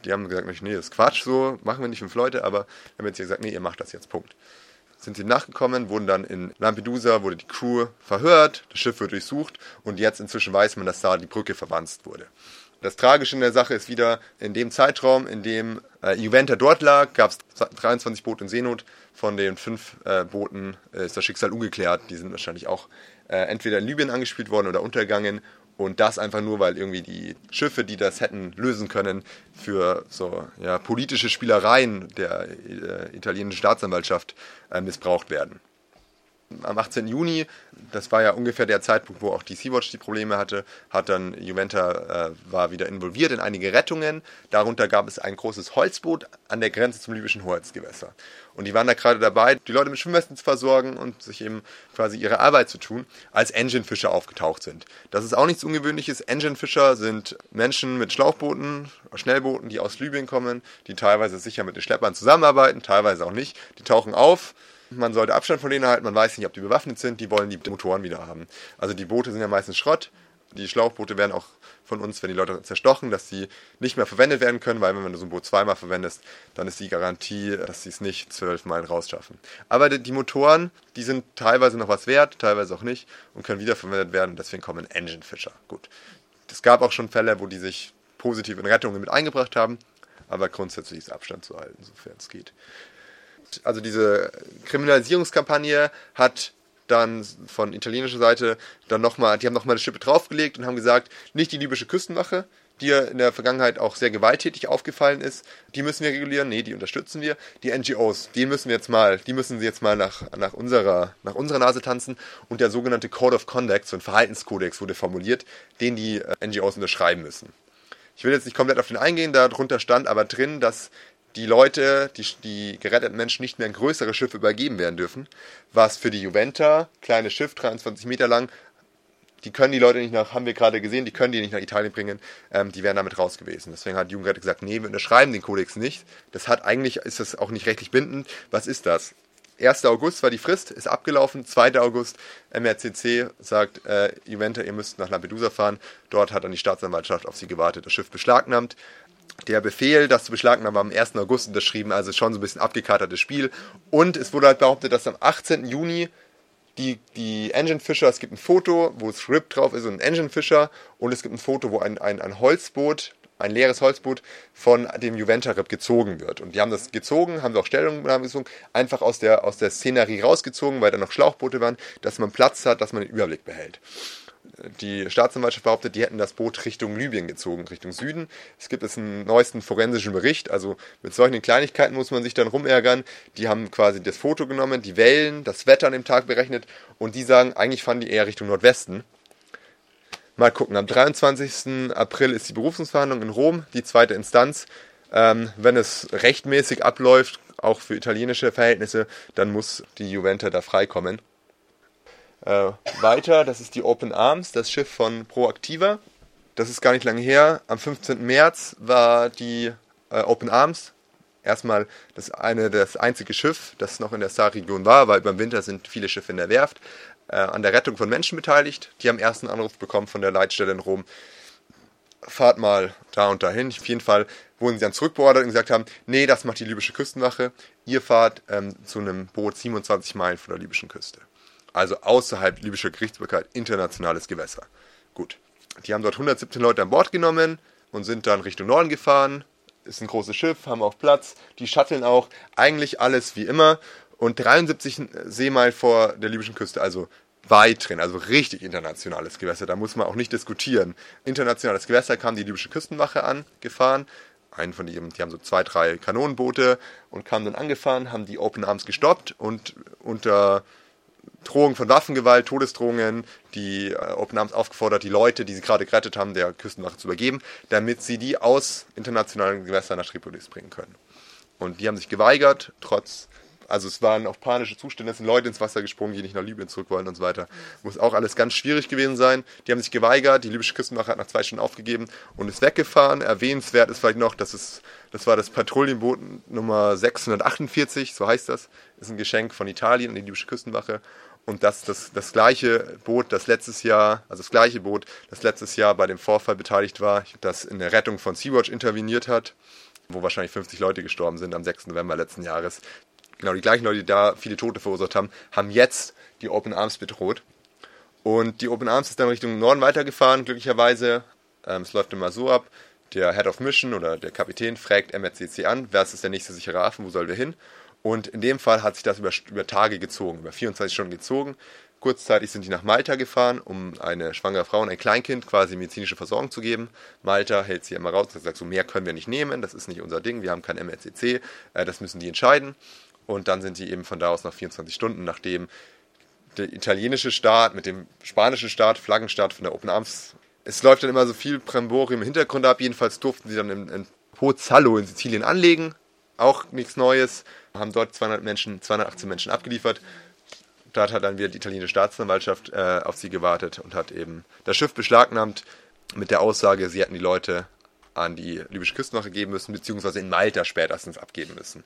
Die haben gesagt, nee, das ist Quatsch, so machen wir nicht fünf Leute, aber MRC hat gesagt, nee, ihr macht das jetzt, Punkt. Sind sie nachgekommen, wurden dann in Lampedusa, wurde die Crew verhört, das Schiff wird durchsucht und jetzt inzwischen weiß man, dass da die Brücke verwanzt wurde. Das Tragische in der Sache ist wieder, in dem Zeitraum, in dem äh, Juventa dort lag, gab es 23 Boote in Seenot. Von den fünf äh, Booten äh, ist das Schicksal ungeklärt. Die sind wahrscheinlich auch äh, entweder in Libyen angespielt worden oder untergegangen. Und das einfach nur, weil irgendwie die Schiffe, die das hätten lösen können, für so ja, politische Spielereien der äh, italienischen Staatsanwaltschaft äh, missbraucht werden am 18. Juni, das war ja ungefähr der Zeitpunkt, wo auch die Sea-Watch die Probleme hatte, hat dann Juventa äh, war wieder involviert in einige Rettungen. Darunter gab es ein großes Holzboot an der Grenze zum libyschen Hoheitsgewässer. Und die waren da gerade dabei, die Leute mit Schwimmwesten zu versorgen und sich eben quasi ihre Arbeit zu tun, als Enginefischer aufgetaucht sind. Das ist auch nichts Ungewöhnliches. Enginefischer sind Menschen mit Schlauchbooten, Schnellbooten, die aus Libyen kommen, die teilweise sicher mit den Schleppern zusammenarbeiten, teilweise auch nicht. Die tauchen auf, man sollte Abstand von denen halten, man weiß nicht, ob die bewaffnet sind, die wollen die Motoren wieder haben. Also die Boote sind ja meistens Schrott. Die Schlauchboote werden auch von uns, wenn die Leute zerstochen, dass sie nicht mehr verwendet werden können, weil wenn du so ein Boot zweimal verwendest, dann ist die Garantie, dass sie es nicht zwölf Meilen rausschaffen. Aber die Motoren, die sind teilweise noch was wert, teilweise auch nicht und können wiederverwendet werden. Deswegen kommen Engine-Fischer. Gut. Es gab auch schon Fälle, wo die sich positiv in Rettungen mit eingebracht haben, aber grundsätzlich ist Abstand zu halten, sofern es geht also diese Kriminalisierungskampagne hat dann von italienischer Seite dann nochmal, die haben nochmal eine Schippe draufgelegt und haben gesagt, nicht die libysche Küstenwache, die ja in der Vergangenheit auch sehr gewalttätig aufgefallen ist, die müssen wir regulieren, nee, die unterstützen wir. Die NGOs, die müssen wir jetzt mal, die müssen sie jetzt mal nach, nach, unserer, nach unserer Nase tanzen und der sogenannte Code of Conduct, so ein Verhaltenskodex wurde formuliert, den die äh, NGOs unterschreiben müssen. Ich will jetzt nicht komplett auf den eingehen, darunter stand aber drin, dass die Leute, die, die geretteten Menschen nicht mehr in größere Schiffe übergeben werden dürfen, was für die Juventa, kleines Schiff, 23 Meter lang, die können die Leute nicht nach, haben wir gerade gesehen, die können die nicht nach Italien bringen, ähm, die wären damit raus gewesen. Deswegen hat die Jugendrette gesagt, nee, wir unterschreiben den Kodex nicht. Das hat eigentlich, ist das auch nicht rechtlich bindend. Was ist das? 1. August war die Frist, ist abgelaufen. 2. August, MRCC sagt, äh, Juventa, ihr müsst nach Lampedusa fahren. Dort hat dann die Staatsanwaltschaft auf sie gewartet, das Schiff beschlagnahmt der Befehl, das zu beschlagnahmen, war am 1. August unterschrieben, also schon so ein bisschen abgekatertes Spiel. Und es wurde halt behauptet, dass am 18. Juni die, die Engine Fisher, es gibt ein Foto, wo es RIP drauf ist und ein Engine Fisher und es gibt ein Foto, wo ein, ein, ein Holzboot, ein leeres Holzboot von dem Juventa Rip gezogen wird. Und die haben das gezogen, haben auch Stellungnahmen gezogen, einfach aus der, aus der Szenerie rausgezogen, weil da noch Schlauchboote waren, dass man Platz hat, dass man den Überblick behält die Staatsanwaltschaft behauptet, die hätten das Boot Richtung Libyen gezogen, Richtung Süden. Es gibt jetzt einen neuesten forensischen Bericht, also mit solchen Kleinigkeiten muss man sich dann rumärgern. Die haben quasi das Foto genommen, die Wellen, das Wetter an dem Tag berechnet und die sagen, eigentlich fahren die eher Richtung Nordwesten. Mal gucken, am 23. April ist die Berufungsverhandlung in Rom, die zweite Instanz. Ähm, wenn es rechtmäßig abläuft, auch für italienische Verhältnisse, dann muss die Juventa da freikommen. Äh, weiter, das ist die Open Arms, das Schiff von Proactiva. Das ist gar nicht lange her. Am 15. März war die äh, Open Arms erstmal das eine, das einzige Schiff, das noch in der Saar-Region war, weil beim Winter sind viele Schiffe in der Werft, äh, an der Rettung von Menschen beteiligt. Die haben ersten Anruf bekommen von der Leitstelle in Rom. Fahrt mal da und dahin. Auf jeden Fall wurden sie dann zurückbeordert und gesagt haben, nee, das macht die libysche Küstenwache. Ihr fahrt ähm, zu einem Boot 27 Meilen von der libyschen Küste also außerhalb libyscher Gerichtsbarkeit, internationales Gewässer. Gut. Die haben dort 117 Leute an Bord genommen und sind dann Richtung Norden gefahren. Ist ein großes Schiff, haben auch Platz. Die shutteln auch. Eigentlich alles wie immer. Und 73 Seemeilen vor der libyschen Küste, also weit drin, also richtig internationales Gewässer. Da muss man auch nicht diskutieren. Internationales Gewässer kam die libysche Küstenwache angefahren. Einen von denen, die haben so zwei, drei Kanonenboote und kamen dann angefahren, haben die Open Arms gestoppt und unter Drohung von Waffengewalt, Todesdrohungen, die äh, Open Arms aufgefordert, die Leute, die sie gerade gerettet haben, der Küstenwache zu übergeben, damit sie die aus internationalen Gewässern nach Tripolis bringen können. Und die haben sich geweigert, trotz, also es waren auch panische Zustände, es sind Leute ins Wasser gesprungen, die nicht nach Libyen zurück wollen und so weiter. Muss auch alles ganz schwierig gewesen sein. Die haben sich geweigert, die libysche Küstenwache hat nach zwei Stunden aufgegeben und ist weggefahren. Erwähnenswert ist vielleicht noch, dass es, das war das Patrouillenboot Nummer 648, so heißt das, ist ein Geschenk von Italien an die libysche Küstenwache und das, das, das gleiche Boot, das letztes Jahr, also das gleiche Boot, das letztes Jahr bei dem Vorfall beteiligt war, das in der Rettung von Sea-Watch interveniert hat, wo wahrscheinlich 50 Leute gestorben sind am 6. November letzten Jahres, genau die gleichen Leute, die da viele Tote verursacht haben, haben jetzt die Open Arms bedroht. Und die Open Arms ist dann Richtung Norden weitergefahren, glücklicherweise. Ähm, es läuft immer so ab, der Head of Mission oder der Kapitän fragt MRCC an, wer ist der nächste sichere Hafen, wo sollen wir hin? Und in dem Fall hat sich das über, über Tage gezogen, über 24 Stunden gezogen. Kurzzeitig sind die nach Malta gefahren, um eine schwangere Frau und ein Kleinkind quasi medizinische Versorgung zu geben. Malta hält sie immer raus und sagt so, mehr können wir nicht nehmen, das ist nicht unser Ding, wir haben kein MRCC, äh, das müssen die entscheiden. Und dann sind sie eben von da aus nach 24 Stunden, nachdem der italienische Staat mit dem spanischen Staat, Flaggenstaat von der Open Arms, es läuft dann immer so viel Bremborium im Hintergrund ab. Jedenfalls durften sie dann in, in Pozzallo in Sizilien anlegen. Auch nichts Neues. Haben dort 200 Menschen, 218 Menschen abgeliefert. Dort hat dann wieder die italienische Staatsanwaltschaft äh, auf sie gewartet und hat eben das Schiff beschlagnahmt mit der Aussage, sie hätten die Leute an die libysche Küstenwache geben müssen, beziehungsweise in Malta spätestens abgeben müssen.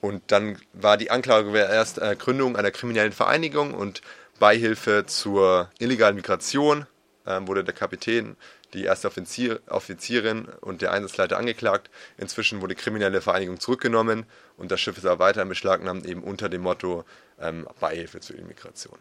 Und dann war die Anklage erst äh, Gründung einer kriminellen Vereinigung und Beihilfe zur illegalen Migration. Ähm, wurde der Kapitän, die erste Offizier, Offizierin und der Einsatzleiter angeklagt. Inzwischen wurde kriminelle Vereinigung zurückgenommen und das Schiff ist aber weiter beschlagnahmt, eben unter dem Motto ähm, Beihilfe zur Immigration.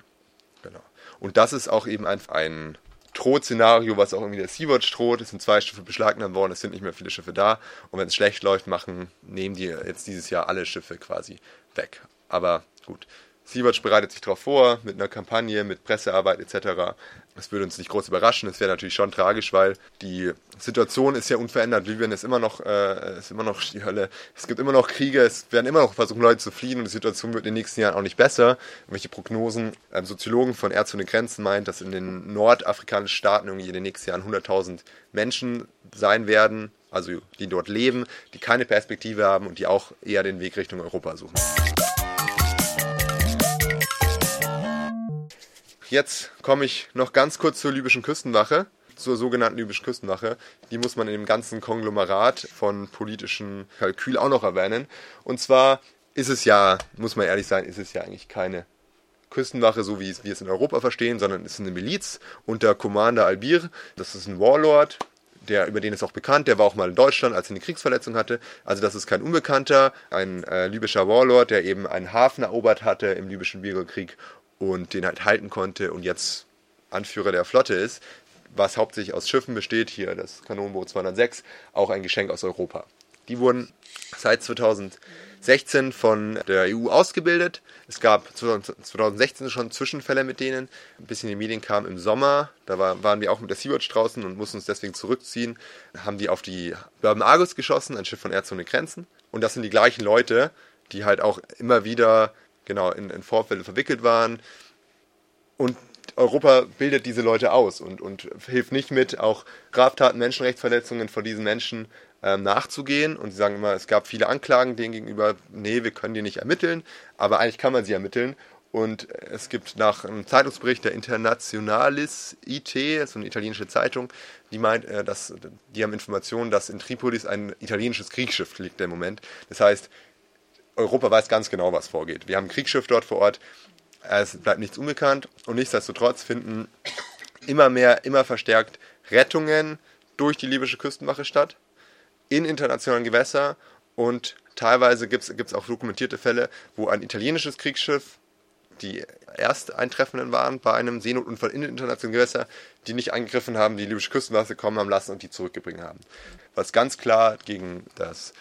Genau. Und das ist auch eben ein, ein Droht-Szenario, was auch irgendwie der Sea-Watch droht. Es sind zwei Schiffe beschlagnahmt worden, es sind nicht mehr viele Schiffe da. Und wenn es schlecht läuft, machen, nehmen die jetzt dieses Jahr alle Schiffe quasi weg. Aber gut, Sea-Watch bereitet sich darauf vor, mit einer Kampagne, mit Pressearbeit etc. Das würde uns nicht groß überraschen. Es wäre natürlich schon tragisch, weil die Situation ist ja unverändert. Libyen ist immer noch, äh, ist immer noch die Hölle. Es gibt immer noch Kriege. Es werden immer noch versucht, Leute zu fliehen und die Situation wird in den nächsten Jahren auch nicht besser. Welche Prognosen? Ein Soziologen von Ärzte ohne Grenzen meint, dass in den nordafrikanischen Staaten irgendwie in den nächsten Jahren 100.000 Menschen sein werden, also die dort leben, die keine Perspektive haben und die auch eher den Weg Richtung Europa suchen. Jetzt komme ich noch ganz kurz zur libyschen Küstenwache, zur sogenannten libyschen Küstenwache. Die muss man in dem ganzen Konglomerat von politischen Kalkül auch noch erwähnen. Und zwar ist es ja, muss man ehrlich sein, ist es ja eigentlich keine Küstenwache, so wie wir es in Europa verstehen, sondern es ist eine Miliz unter Commander Albir. Das ist ein Warlord, der, über den ist auch bekannt, der war auch mal in Deutschland, als er eine Kriegsverletzung hatte. Also das ist kein Unbekannter, ein äh, libyscher Warlord, der eben einen Hafen erobert hatte im libyschen Bürgerkrieg und den halt halten konnte und jetzt Anführer der Flotte ist, was hauptsächlich aus Schiffen besteht, hier das Kanonenboot 206, auch ein Geschenk aus Europa. Die wurden seit 2016 von der EU ausgebildet. Es gab 2016 schon Zwischenfälle mit denen. Ein bisschen in die Medien kam im Sommer, da war, waren wir auch mit der Sea-Watch draußen und mussten uns deswegen zurückziehen. Haben die auf die Bourbon Argus geschossen, ein Schiff von Ärzte ohne Grenzen. Und das sind die gleichen Leute, die halt auch immer wieder genau in, in Vorfälle verwickelt waren. Und Europa bildet diese Leute aus und, und hilft nicht mit, auch Straftaten, Menschenrechtsverletzungen von diesen Menschen ähm, nachzugehen. Und sie sagen immer, es gab viele Anklagen denen gegenüber, nee, wir können die nicht ermitteln, aber eigentlich kann man sie ermitteln. Und es gibt nach einem Zeitungsbericht der Internationalis IT, so eine italienische Zeitung, die meint, äh, dass die haben Informationen, dass in Tripolis ein italienisches Kriegsschiff liegt im Moment. Das heißt, Europa weiß ganz genau, was vorgeht. Wir haben ein Kriegsschiff dort vor Ort. Es bleibt nichts unbekannt und nichtsdestotrotz finden immer mehr, immer verstärkt Rettungen durch die libysche Küstenwache statt in internationalen Gewässern und teilweise gibt es auch dokumentierte Fälle, wo ein italienisches Kriegsschiff die erst Eintreffenden waren bei einem Seenotunfall in den internationalen Gewässern, die nicht angegriffen haben, die libysche Küstenwache kommen haben lassen und die zurückgebracht haben. Was ganz klar gegen das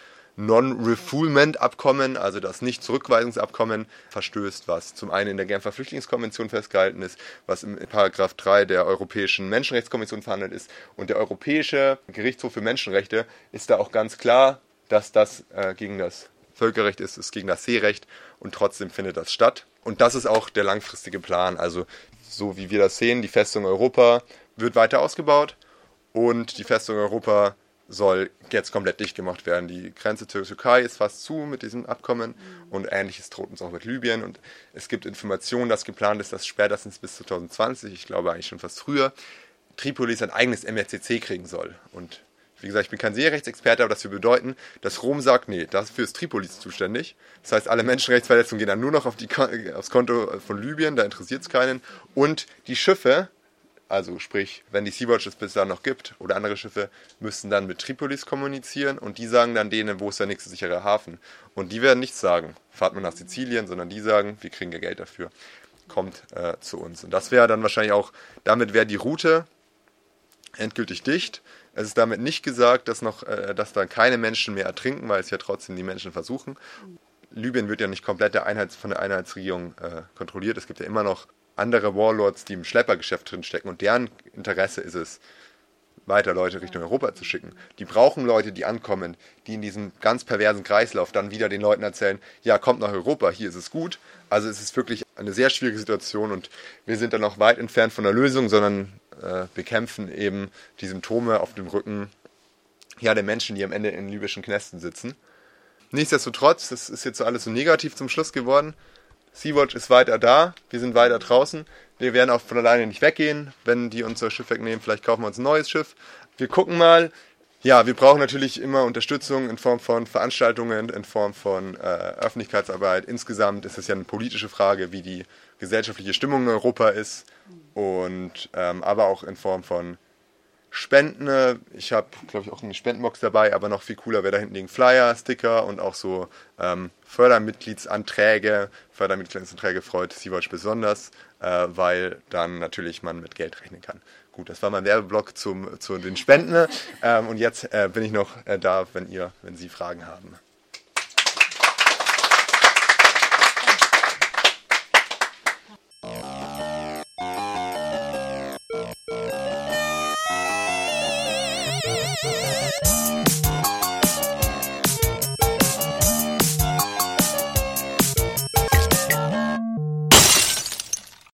Non-Refoulement-Abkommen, also das Nicht-Zurückweisungsabkommen, verstößt, was zum einen in der Genfer Flüchtlingskonvention festgehalten ist, was im Paragraph 3 der Europäischen Menschenrechtskonvention verhandelt ist. Und der Europäische Gerichtshof für Menschenrechte ist da auch ganz klar, dass das äh, gegen das Völkerrecht ist, ist gegen das Seerecht und trotzdem findet das statt. Und das ist auch der langfristige Plan. Also so wie wir das sehen, die Festung Europa wird weiter ausgebaut und die Festung Europa soll jetzt komplett dicht gemacht werden. Die Grenze zur Türkei ist fast zu mit diesem Abkommen mhm. und ähnliches droht uns auch mit Libyen. Und es gibt Informationen, dass geplant ist, dass spätestens bis 2020, ich glaube eigentlich schon fast früher, Tripolis ein eigenes MRCC kriegen soll. Und wie gesagt, ich bin kein Seerechtsexperte, aber das würde bedeuten, dass Rom sagt, nee, dafür ist Tripolis zuständig. Das heißt, alle Menschenrechtsverletzungen gehen dann nur noch auf die, aufs Konto von Libyen, da interessiert es keinen. Und die Schiffe also sprich, wenn die Sea-Watch es bis dahin noch gibt oder andere Schiffe, müssten dann mit Tripolis kommunizieren und die sagen dann denen, wo ist der nächste sichere Hafen. Und die werden nichts sagen, fahrt man nach Sizilien, sondern die sagen, wir kriegen ja Geld dafür, kommt äh, zu uns. Und das wäre dann wahrscheinlich auch, damit wäre die Route endgültig dicht. Es ist damit nicht gesagt, dass, noch, äh, dass da keine Menschen mehr ertrinken, weil es ja trotzdem die Menschen versuchen. Libyen wird ja nicht komplett der Einheits, von der Einheitsregierung äh, kontrolliert. Es gibt ja immer noch andere Warlords, die im Schleppergeschäft drinstecken und deren Interesse ist es, weiter Leute Richtung Europa zu schicken. Die brauchen Leute, die ankommen, die in diesem ganz perversen Kreislauf dann wieder den Leuten erzählen, ja, kommt nach Europa, hier ist es gut. Also es ist wirklich eine sehr schwierige Situation und wir sind dann noch weit entfernt von der Lösung, sondern äh, bekämpfen eben die Symptome auf dem Rücken ja, der Menschen, die am Ende in libyschen Knästen sitzen. Nichtsdestotrotz, das ist jetzt so alles so negativ zum Schluss geworden. Sea-Watch ist weiter da, wir sind weiter draußen. Wir werden auch von alleine nicht weggehen, wenn die unser Schiff wegnehmen. Vielleicht kaufen wir uns ein neues Schiff. Wir gucken mal. Ja, wir brauchen natürlich immer Unterstützung in Form von Veranstaltungen, in Form von äh, Öffentlichkeitsarbeit. Insgesamt ist es ja eine politische Frage, wie die gesellschaftliche Stimmung in Europa ist. Und ähm, aber auch in Form von Spenden. Ich habe, glaube ich, auch eine Spendenbox dabei, aber noch viel cooler wäre da hinten liegen Flyer, Sticker und auch so ähm, Fördermitgliedsanträge. Fördermitgliedsanträge freut Sea-Watch besonders, äh, weil dann natürlich man mit Geld rechnen kann. Gut, das war mein Werbeblock zum, zu den Spenden. Ähm, und jetzt äh, bin ich noch äh, da, wenn ihr, wenn Sie Fragen haben.